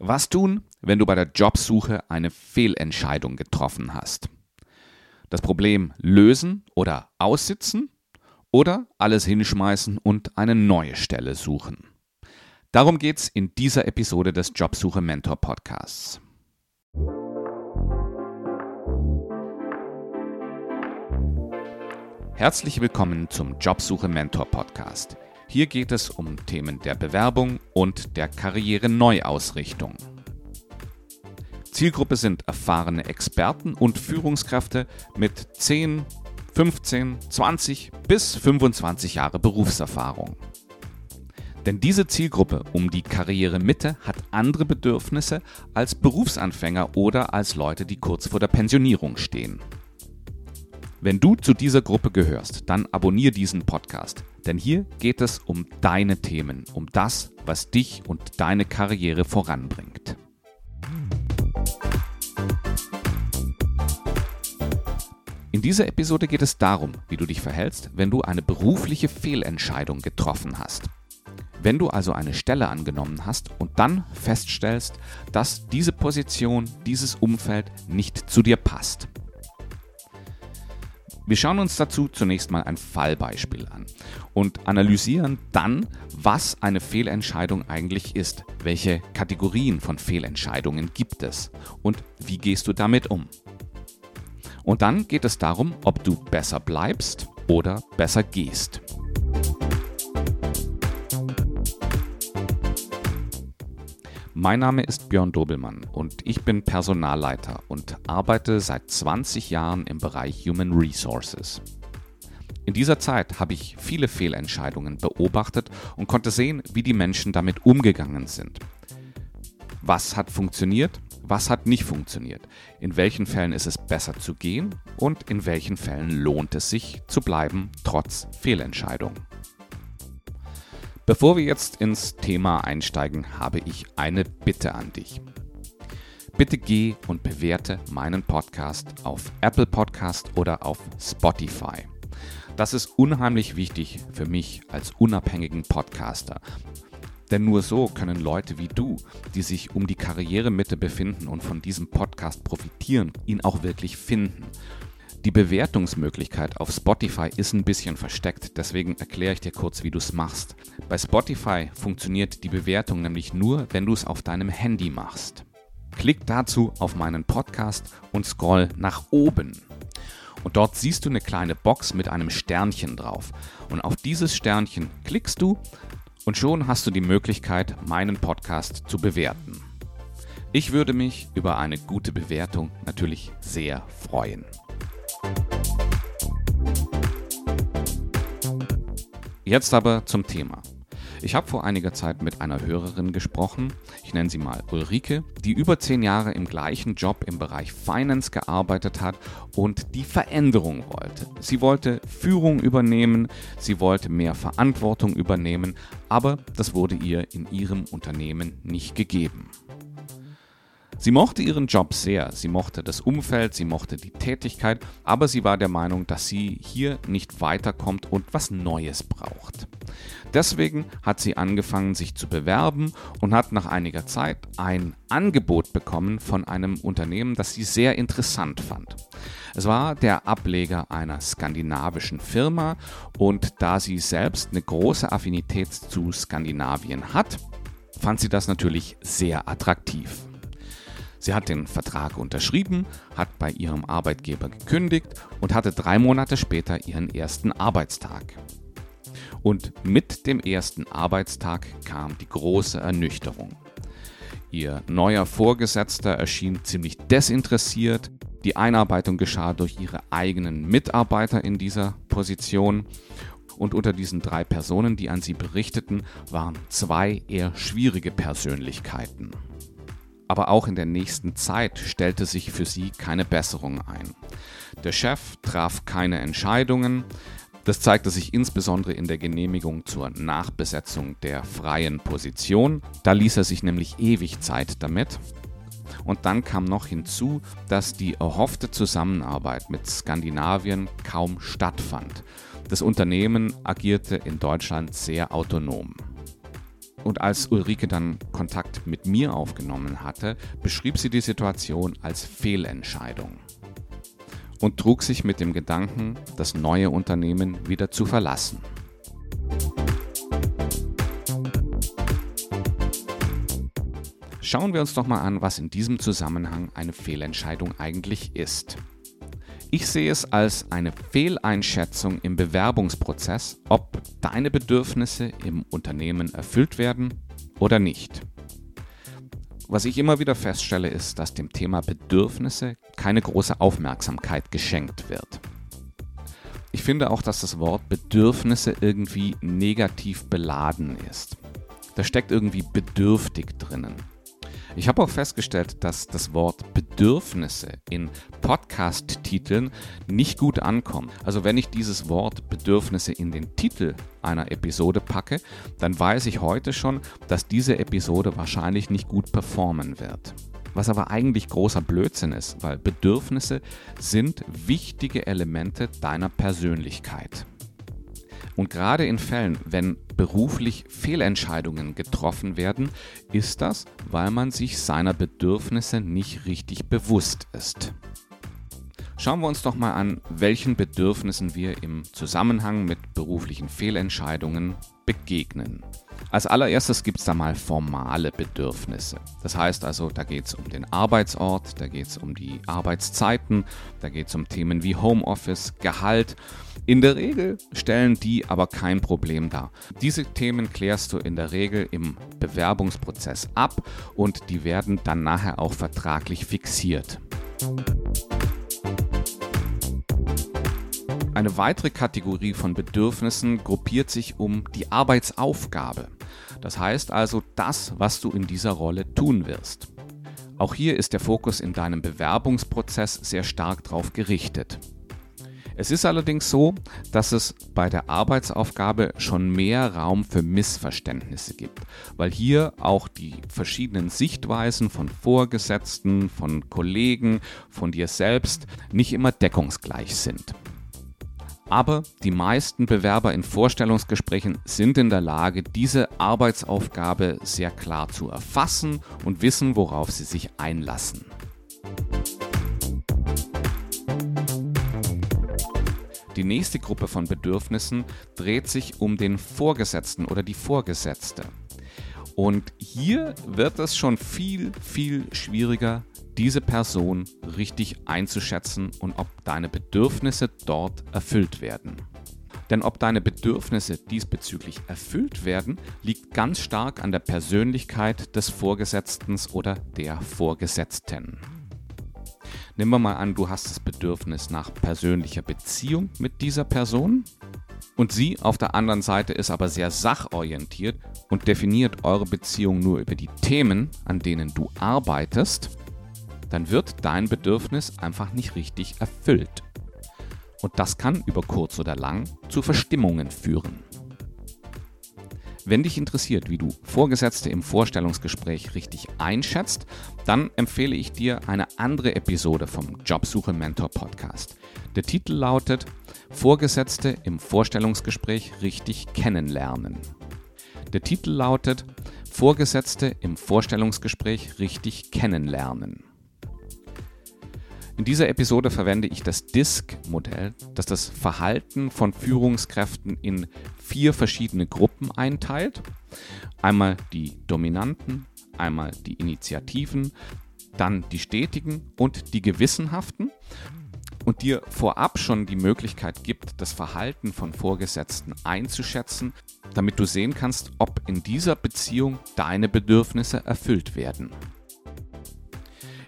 Was tun, wenn du bei der Jobsuche eine Fehlentscheidung getroffen hast? Das Problem lösen oder aussitzen oder alles hinschmeißen und eine neue Stelle suchen? Darum geht's in dieser Episode des Jobsuche Mentor Podcasts. Herzlich willkommen zum Jobsuche Mentor Podcast. Hier geht es um Themen der Bewerbung und der Karriere-Neuausrichtung. Zielgruppe sind erfahrene Experten und Führungskräfte mit 10, 15, 20 bis 25 Jahre Berufserfahrung. Denn diese Zielgruppe um die Karrieremitte hat andere Bedürfnisse als Berufsanfänger oder als Leute, die kurz vor der Pensionierung stehen. Wenn du zu dieser Gruppe gehörst, dann abonniere diesen Podcast, denn hier geht es um deine Themen, um das, was dich und deine Karriere voranbringt. In dieser Episode geht es darum, wie du dich verhältst, wenn du eine berufliche Fehlentscheidung getroffen hast. Wenn du also eine Stelle angenommen hast und dann feststellst, dass diese Position, dieses Umfeld nicht zu dir passt. Wir schauen uns dazu zunächst mal ein Fallbeispiel an und analysieren dann, was eine Fehlentscheidung eigentlich ist, welche Kategorien von Fehlentscheidungen gibt es und wie gehst du damit um. Und dann geht es darum, ob du besser bleibst oder besser gehst. Mein Name ist Björn Dobelmann und ich bin Personalleiter und arbeite seit 20 Jahren im Bereich Human Resources. In dieser Zeit habe ich viele Fehlentscheidungen beobachtet und konnte sehen, wie die Menschen damit umgegangen sind. Was hat funktioniert, was hat nicht funktioniert, in welchen Fällen ist es besser zu gehen und in welchen Fällen lohnt es sich zu bleiben trotz Fehlentscheidungen. Bevor wir jetzt ins Thema einsteigen, habe ich eine Bitte an dich. Bitte geh und bewerte meinen Podcast auf Apple Podcast oder auf Spotify. Das ist unheimlich wichtig für mich als unabhängigen Podcaster. Denn nur so können Leute wie du, die sich um die Karrieremitte befinden und von diesem Podcast profitieren, ihn auch wirklich finden. Die Bewertungsmöglichkeit auf Spotify ist ein bisschen versteckt, deswegen erkläre ich dir kurz, wie du es machst. Bei Spotify funktioniert die Bewertung nämlich nur, wenn du es auf deinem Handy machst. Klick dazu auf meinen Podcast und scroll nach oben. Und dort siehst du eine kleine Box mit einem Sternchen drauf. Und auf dieses Sternchen klickst du und schon hast du die Möglichkeit, meinen Podcast zu bewerten. Ich würde mich über eine gute Bewertung natürlich sehr freuen. Jetzt aber zum Thema. Ich habe vor einiger Zeit mit einer Hörerin gesprochen, ich nenne sie mal Ulrike, die über zehn Jahre im gleichen Job im Bereich Finance gearbeitet hat und die Veränderung wollte. Sie wollte Führung übernehmen, sie wollte mehr Verantwortung übernehmen, aber das wurde ihr in ihrem Unternehmen nicht gegeben. Sie mochte ihren Job sehr, sie mochte das Umfeld, sie mochte die Tätigkeit, aber sie war der Meinung, dass sie hier nicht weiterkommt und was Neues braucht. Deswegen hat sie angefangen, sich zu bewerben und hat nach einiger Zeit ein Angebot bekommen von einem Unternehmen, das sie sehr interessant fand. Es war der Ableger einer skandinavischen Firma und da sie selbst eine große Affinität zu Skandinavien hat, fand sie das natürlich sehr attraktiv. Sie hat den Vertrag unterschrieben, hat bei ihrem Arbeitgeber gekündigt und hatte drei Monate später ihren ersten Arbeitstag. Und mit dem ersten Arbeitstag kam die große Ernüchterung. Ihr neuer Vorgesetzter erschien ziemlich desinteressiert. Die Einarbeitung geschah durch ihre eigenen Mitarbeiter in dieser Position. Und unter diesen drei Personen, die an sie berichteten, waren zwei eher schwierige Persönlichkeiten aber auch in der nächsten Zeit stellte sich für sie keine Besserung ein. Der Chef traf keine Entscheidungen. Das zeigte sich insbesondere in der Genehmigung zur Nachbesetzung der freien Position. Da ließ er sich nämlich ewig Zeit damit. Und dann kam noch hinzu, dass die erhoffte Zusammenarbeit mit Skandinavien kaum stattfand. Das Unternehmen agierte in Deutschland sehr autonom. Und als Ulrike dann Kontakt mit mir aufgenommen hatte, beschrieb sie die Situation als Fehlentscheidung und trug sich mit dem Gedanken, das neue Unternehmen wieder zu verlassen. Schauen wir uns doch mal an, was in diesem Zusammenhang eine Fehlentscheidung eigentlich ist. Ich sehe es als eine Fehleinschätzung im Bewerbungsprozess, ob deine Bedürfnisse im Unternehmen erfüllt werden oder nicht. Was ich immer wieder feststelle, ist, dass dem Thema Bedürfnisse keine große Aufmerksamkeit geschenkt wird. Ich finde auch, dass das Wort Bedürfnisse irgendwie negativ beladen ist. Da steckt irgendwie bedürftig drinnen. Ich habe auch festgestellt, dass das Wort Bedürfnisse in Podcast-Titeln nicht gut ankommt. Also wenn ich dieses Wort Bedürfnisse in den Titel einer Episode packe, dann weiß ich heute schon, dass diese Episode wahrscheinlich nicht gut performen wird. Was aber eigentlich großer Blödsinn ist, weil Bedürfnisse sind wichtige Elemente deiner Persönlichkeit. Und gerade in Fällen, wenn beruflich Fehlentscheidungen getroffen werden, ist das, weil man sich seiner Bedürfnisse nicht richtig bewusst ist. Schauen wir uns doch mal an, welchen Bedürfnissen wir im Zusammenhang mit beruflichen Fehlentscheidungen begegnen. Als allererstes gibt es da mal formale Bedürfnisse. Das heißt also, da geht es um den Arbeitsort, da geht es um die Arbeitszeiten, da geht es um Themen wie Homeoffice, Gehalt. In der Regel stellen die aber kein Problem dar. Diese Themen klärst du in der Regel im Bewerbungsprozess ab und die werden dann nachher auch vertraglich fixiert. Eine weitere Kategorie von Bedürfnissen gruppiert sich um die Arbeitsaufgabe. Das heißt also das, was du in dieser Rolle tun wirst. Auch hier ist der Fokus in deinem Bewerbungsprozess sehr stark darauf gerichtet. Es ist allerdings so, dass es bei der Arbeitsaufgabe schon mehr Raum für Missverständnisse gibt, weil hier auch die verschiedenen Sichtweisen von Vorgesetzten, von Kollegen, von dir selbst nicht immer deckungsgleich sind. Aber die meisten Bewerber in Vorstellungsgesprächen sind in der Lage, diese Arbeitsaufgabe sehr klar zu erfassen und wissen, worauf sie sich einlassen. Die nächste Gruppe von Bedürfnissen dreht sich um den Vorgesetzten oder die Vorgesetzte. Und hier wird es schon viel, viel schwieriger, diese Person richtig einzuschätzen und ob deine Bedürfnisse dort erfüllt werden. Denn ob deine Bedürfnisse diesbezüglich erfüllt werden, liegt ganz stark an der Persönlichkeit des Vorgesetzten oder der Vorgesetzten. Nehmen wir mal an, du hast das Bedürfnis nach persönlicher Beziehung mit dieser Person und sie auf der anderen Seite ist aber sehr sachorientiert und definiert eure Beziehung nur über die Themen, an denen du arbeitest, dann wird dein Bedürfnis einfach nicht richtig erfüllt. Und das kann über kurz oder lang zu Verstimmungen führen. Wenn dich interessiert, wie du Vorgesetzte im Vorstellungsgespräch richtig einschätzt, dann empfehle ich dir eine andere Episode vom Jobsuche Mentor Podcast. Der Titel lautet Vorgesetzte im Vorstellungsgespräch richtig kennenlernen. Der Titel lautet Vorgesetzte im Vorstellungsgespräch richtig kennenlernen. In dieser Episode verwende ich das DISC-Modell, das das Verhalten von Führungskräften in vier verschiedene Gruppen einteilt. Einmal die Dominanten, einmal die Initiativen, dann die Stetigen und die Gewissenhaften und dir vorab schon die Möglichkeit gibt, das Verhalten von Vorgesetzten einzuschätzen, damit du sehen kannst, ob in dieser Beziehung deine Bedürfnisse erfüllt werden.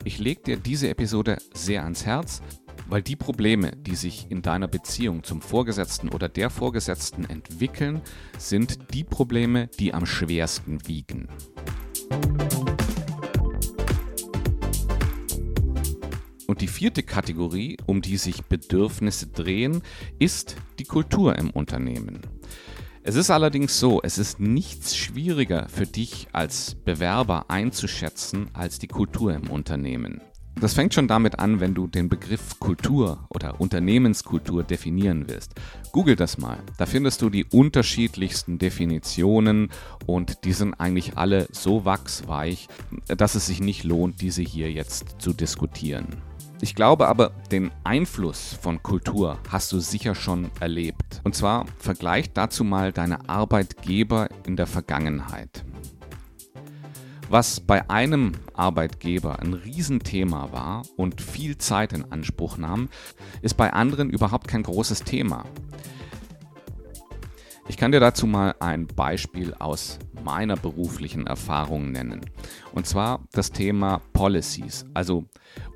Ich lege dir diese Episode sehr ans Herz, weil die Probleme, die sich in deiner Beziehung zum Vorgesetzten oder der Vorgesetzten entwickeln, sind die Probleme, die am schwersten wiegen. Und die vierte Kategorie, um die sich Bedürfnisse drehen, ist die Kultur im Unternehmen. Es ist allerdings so, es ist nichts schwieriger für dich als Bewerber einzuschätzen als die Kultur im Unternehmen. Das fängt schon damit an, wenn du den Begriff Kultur oder Unternehmenskultur definieren willst. Google das mal. Da findest du die unterschiedlichsten Definitionen und die sind eigentlich alle so wachsweich, dass es sich nicht lohnt, diese hier jetzt zu diskutieren. Ich glaube aber, den Einfluss von Kultur hast du sicher schon erlebt. Und zwar vergleich dazu mal deine Arbeitgeber in der Vergangenheit. Was bei einem Arbeitgeber ein Riesenthema war und viel Zeit in Anspruch nahm, ist bei anderen überhaupt kein großes Thema. Ich kann dir dazu mal ein Beispiel aus meiner beruflichen Erfahrung nennen. Und zwar das Thema Policies, also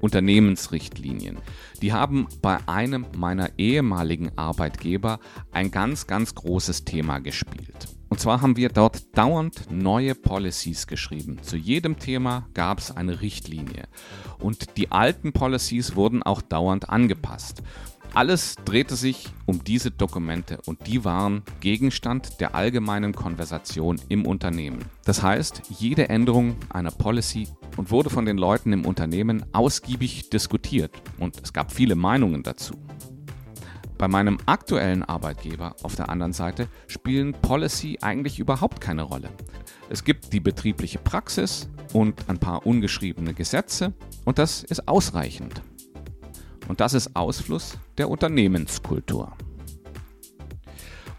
Unternehmensrichtlinien. Die haben bei einem meiner ehemaligen Arbeitgeber ein ganz, ganz großes Thema gespielt. Und zwar haben wir dort dauernd neue Policies geschrieben. Zu jedem Thema gab es eine Richtlinie. Und die alten Policies wurden auch dauernd angepasst. Alles drehte sich um diese Dokumente und die waren Gegenstand der allgemeinen Konversation im Unternehmen. Das heißt, jede Änderung einer Policy und wurde von den Leuten im Unternehmen ausgiebig diskutiert und es gab viele Meinungen dazu. Bei meinem aktuellen Arbeitgeber auf der anderen Seite spielen Policy eigentlich überhaupt keine Rolle. Es gibt die betriebliche Praxis und ein paar ungeschriebene Gesetze und das ist ausreichend. Und das ist Ausfluss der Unternehmenskultur.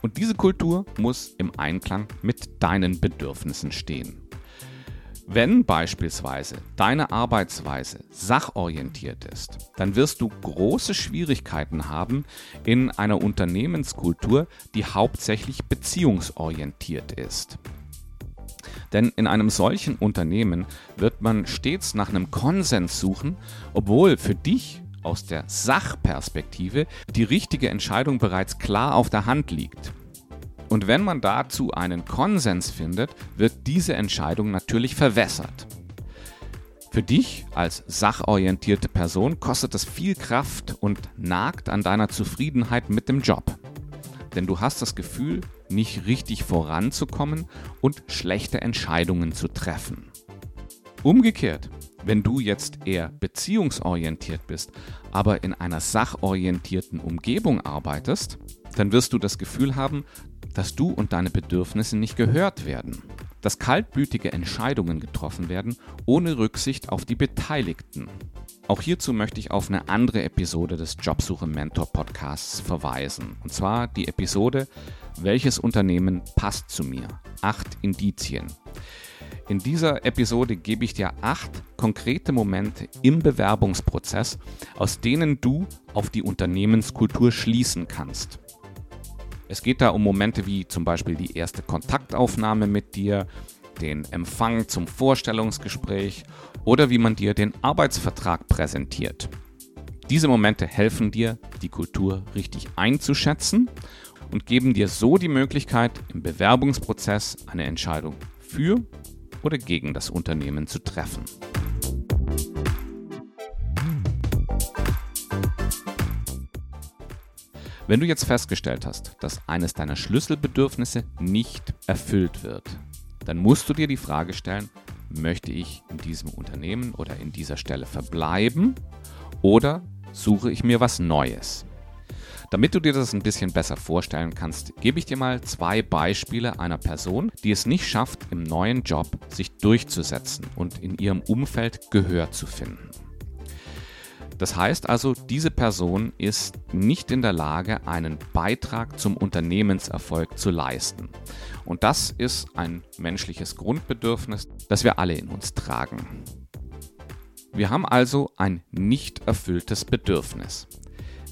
Und diese Kultur muss im Einklang mit deinen Bedürfnissen stehen. Wenn beispielsweise deine Arbeitsweise sachorientiert ist, dann wirst du große Schwierigkeiten haben in einer Unternehmenskultur, die hauptsächlich beziehungsorientiert ist. Denn in einem solchen Unternehmen wird man stets nach einem Konsens suchen, obwohl für dich aus der Sachperspektive die richtige Entscheidung bereits klar auf der Hand liegt. Und wenn man dazu einen Konsens findet, wird diese Entscheidung natürlich verwässert. Für dich als sachorientierte Person kostet das viel Kraft und nagt an deiner Zufriedenheit mit dem Job. Denn du hast das Gefühl, nicht richtig voranzukommen und schlechte Entscheidungen zu treffen. Umgekehrt, wenn du jetzt eher beziehungsorientiert bist, aber in einer sachorientierten Umgebung arbeitest, dann wirst du das Gefühl haben, dass du und deine Bedürfnisse nicht gehört werden, dass kaltblütige Entscheidungen getroffen werden, ohne Rücksicht auf die Beteiligten. Auch hierzu möchte ich auf eine andere Episode des Jobsuche Mentor Podcasts verweisen. Und zwar die Episode Welches Unternehmen passt zu mir? Acht Indizien. In dieser Episode gebe ich dir acht konkrete Momente im Bewerbungsprozess, aus denen du auf die Unternehmenskultur schließen kannst. Es geht da um Momente wie zum Beispiel die erste Kontaktaufnahme mit dir, den Empfang zum Vorstellungsgespräch oder wie man dir den Arbeitsvertrag präsentiert. Diese Momente helfen dir, die Kultur richtig einzuschätzen und geben dir so die Möglichkeit, im Bewerbungsprozess eine Entscheidung für oder gegen das Unternehmen zu treffen. Wenn du jetzt festgestellt hast, dass eines deiner Schlüsselbedürfnisse nicht erfüllt wird, dann musst du dir die Frage stellen, möchte ich in diesem Unternehmen oder in dieser Stelle verbleiben oder suche ich mir was Neues? Damit du dir das ein bisschen besser vorstellen kannst, gebe ich dir mal zwei Beispiele einer Person, die es nicht schafft, im neuen Job sich durchzusetzen und in ihrem Umfeld Gehör zu finden. Das heißt also, diese Person ist nicht in der Lage, einen Beitrag zum Unternehmenserfolg zu leisten. Und das ist ein menschliches Grundbedürfnis, das wir alle in uns tragen. Wir haben also ein nicht erfülltes Bedürfnis.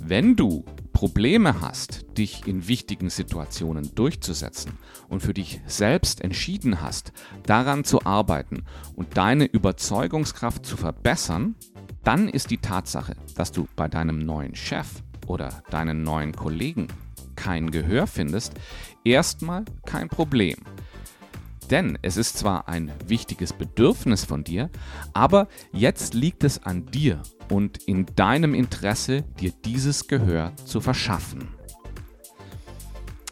Wenn du Probleme hast, dich in wichtigen Situationen durchzusetzen und für dich selbst entschieden hast, daran zu arbeiten und deine Überzeugungskraft zu verbessern, dann ist die Tatsache, dass du bei deinem neuen Chef oder deinen neuen Kollegen kein Gehör findest, erstmal kein Problem. Denn es ist zwar ein wichtiges Bedürfnis von dir, aber jetzt liegt es an dir und in deinem Interesse, dir dieses Gehör zu verschaffen.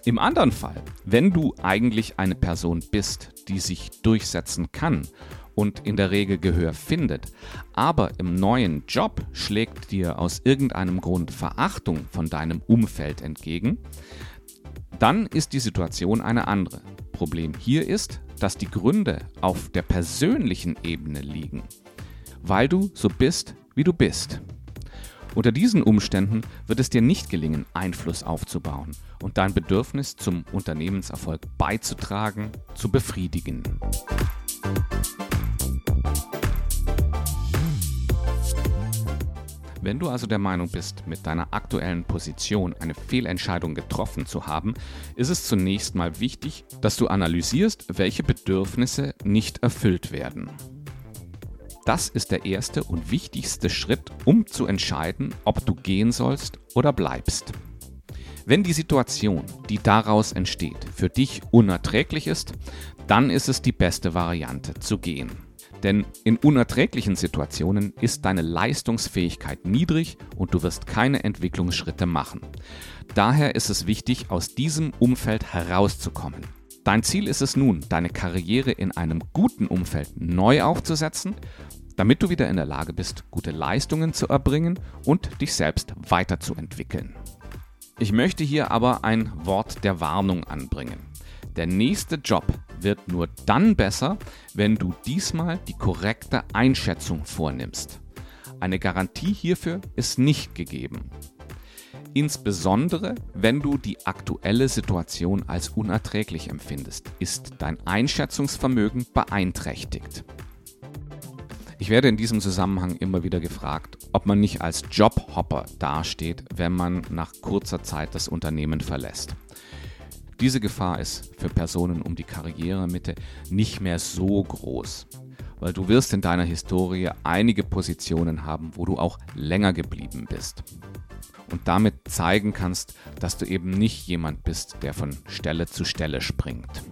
Im anderen Fall, wenn du eigentlich eine Person bist, die sich durchsetzen kann und in der Regel Gehör findet, aber im neuen Job schlägt dir aus irgendeinem Grund Verachtung von deinem Umfeld entgegen, dann ist die Situation eine andere. Problem hier ist, dass die Gründe auf der persönlichen Ebene liegen, weil du so bist, wie du bist. Unter diesen Umständen wird es dir nicht gelingen, Einfluss aufzubauen und dein Bedürfnis zum Unternehmenserfolg beizutragen, zu befriedigen. Wenn du also der Meinung bist, mit deiner aktuellen Position eine Fehlentscheidung getroffen zu haben, ist es zunächst mal wichtig, dass du analysierst, welche Bedürfnisse nicht erfüllt werden. Das ist der erste und wichtigste Schritt, um zu entscheiden, ob du gehen sollst oder bleibst. Wenn die Situation, die daraus entsteht, für dich unerträglich ist, dann ist es die beste Variante zu gehen. Denn in unerträglichen Situationen ist deine Leistungsfähigkeit niedrig und du wirst keine Entwicklungsschritte machen. Daher ist es wichtig, aus diesem Umfeld herauszukommen. Dein Ziel ist es nun, deine Karriere in einem guten Umfeld neu aufzusetzen, damit du wieder in der Lage bist, gute Leistungen zu erbringen und dich selbst weiterzuentwickeln. Ich möchte hier aber ein Wort der Warnung anbringen. Der nächste Job wird nur dann besser, wenn du diesmal die korrekte Einschätzung vornimmst. Eine Garantie hierfür ist nicht gegeben. Insbesondere wenn du die aktuelle Situation als unerträglich empfindest, ist dein Einschätzungsvermögen beeinträchtigt. Ich werde in diesem Zusammenhang immer wieder gefragt, ob man nicht als Jobhopper dasteht, wenn man nach kurzer Zeit das Unternehmen verlässt. Diese Gefahr ist für Personen um die Karrieremitte nicht mehr so groß, weil du wirst in deiner Historie einige Positionen haben, wo du auch länger geblieben bist und damit zeigen kannst, dass du eben nicht jemand bist, der von Stelle zu Stelle springt.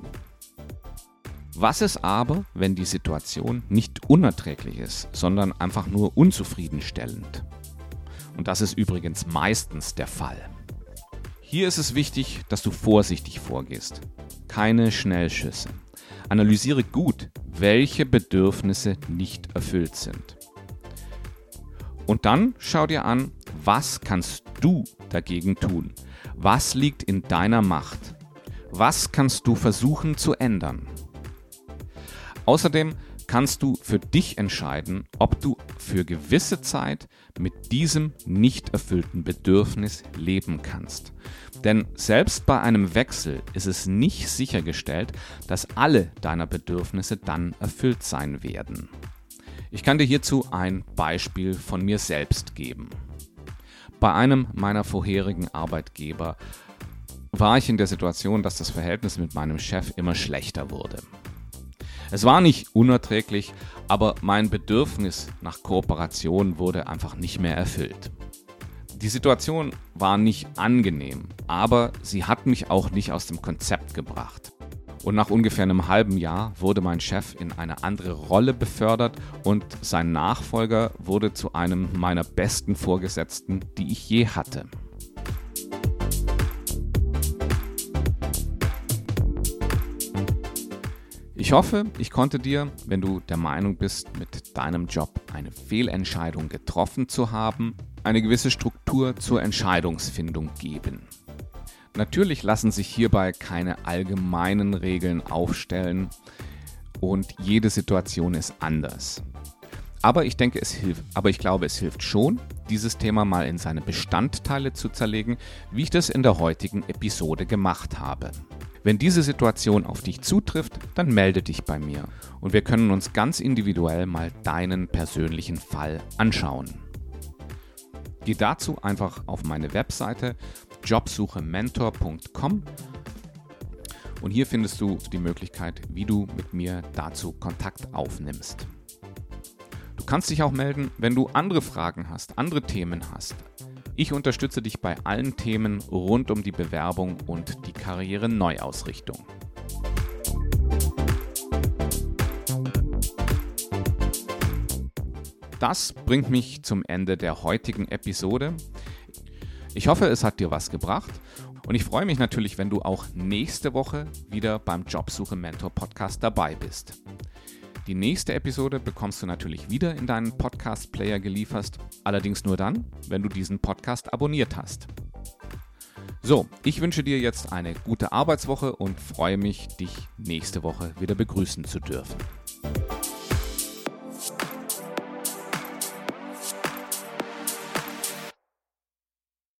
Was ist aber, wenn die Situation nicht unerträglich ist, sondern einfach nur unzufriedenstellend? Und das ist übrigens meistens der Fall. Hier ist es wichtig, dass du vorsichtig vorgehst. Keine Schnellschüsse. Analysiere gut, welche Bedürfnisse nicht erfüllt sind. Und dann schau dir an, was kannst du dagegen tun? Was liegt in deiner Macht? Was kannst du versuchen zu ändern? Außerdem kannst du für dich entscheiden, ob du für gewisse Zeit mit diesem nicht erfüllten Bedürfnis leben kannst. Denn selbst bei einem Wechsel ist es nicht sichergestellt, dass alle deiner Bedürfnisse dann erfüllt sein werden. Ich kann dir hierzu ein Beispiel von mir selbst geben. Bei einem meiner vorherigen Arbeitgeber war ich in der Situation, dass das Verhältnis mit meinem Chef immer schlechter wurde. Es war nicht unerträglich, aber mein Bedürfnis nach Kooperation wurde einfach nicht mehr erfüllt. Die Situation war nicht angenehm, aber sie hat mich auch nicht aus dem Konzept gebracht. Und nach ungefähr einem halben Jahr wurde mein Chef in eine andere Rolle befördert und sein Nachfolger wurde zu einem meiner besten Vorgesetzten, die ich je hatte. Ich hoffe, ich konnte dir, wenn du der Meinung bist, mit deinem Job eine Fehlentscheidung getroffen zu haben, eine gewisse Struktur zur Entscheidungsfindung geben. Natürlich lassen sich hierbei keine allgemeinen Regeln aufstellen und jede Situation ist anders. Aber ich denke, es hilft, aber ich glaube, es hilft schon, dieses Thema mal in seine Bestandteile zu zerlegen, wie ich das in der heutigen Episode gemacht habe. Wenn diese Situation auf dich zutrifft, dann melde dich bei mir und wir können uns ganz individuell mal deinen persönlichen Fall anschauen. Geh dazu einfach auf meine Webseite jobsuchementor.com und hier findest du die Möglichkeit, wie du mit mir dazu Kontakt aufnimmst. Du kannst dich auch melden, wenn du andere Fragen hast, andere Themen hast, ich unterstütze dich bei allen Themen rund um die Bewerbung und die Karriere-Neuausrichtung. Das bringt mich zum Ende der heutigen Episode. Ich hoffe, es hat dir was gebracht und ich freue mich natürlich, wenn du auch nächste Woche wieder beim Jobsuche Mentor Podcast dabei bist. Die nächste Episode bekommst du natürlich wieder in deinen Podcast-Player geliefert, allerdings nur dann, wenn du diesen Podcast abonniert hast. So, ich wünsche dir jetzt eine gute Arbeitswoche und freue mich, dich nächste Woche wieder begrüßen zu dürfen.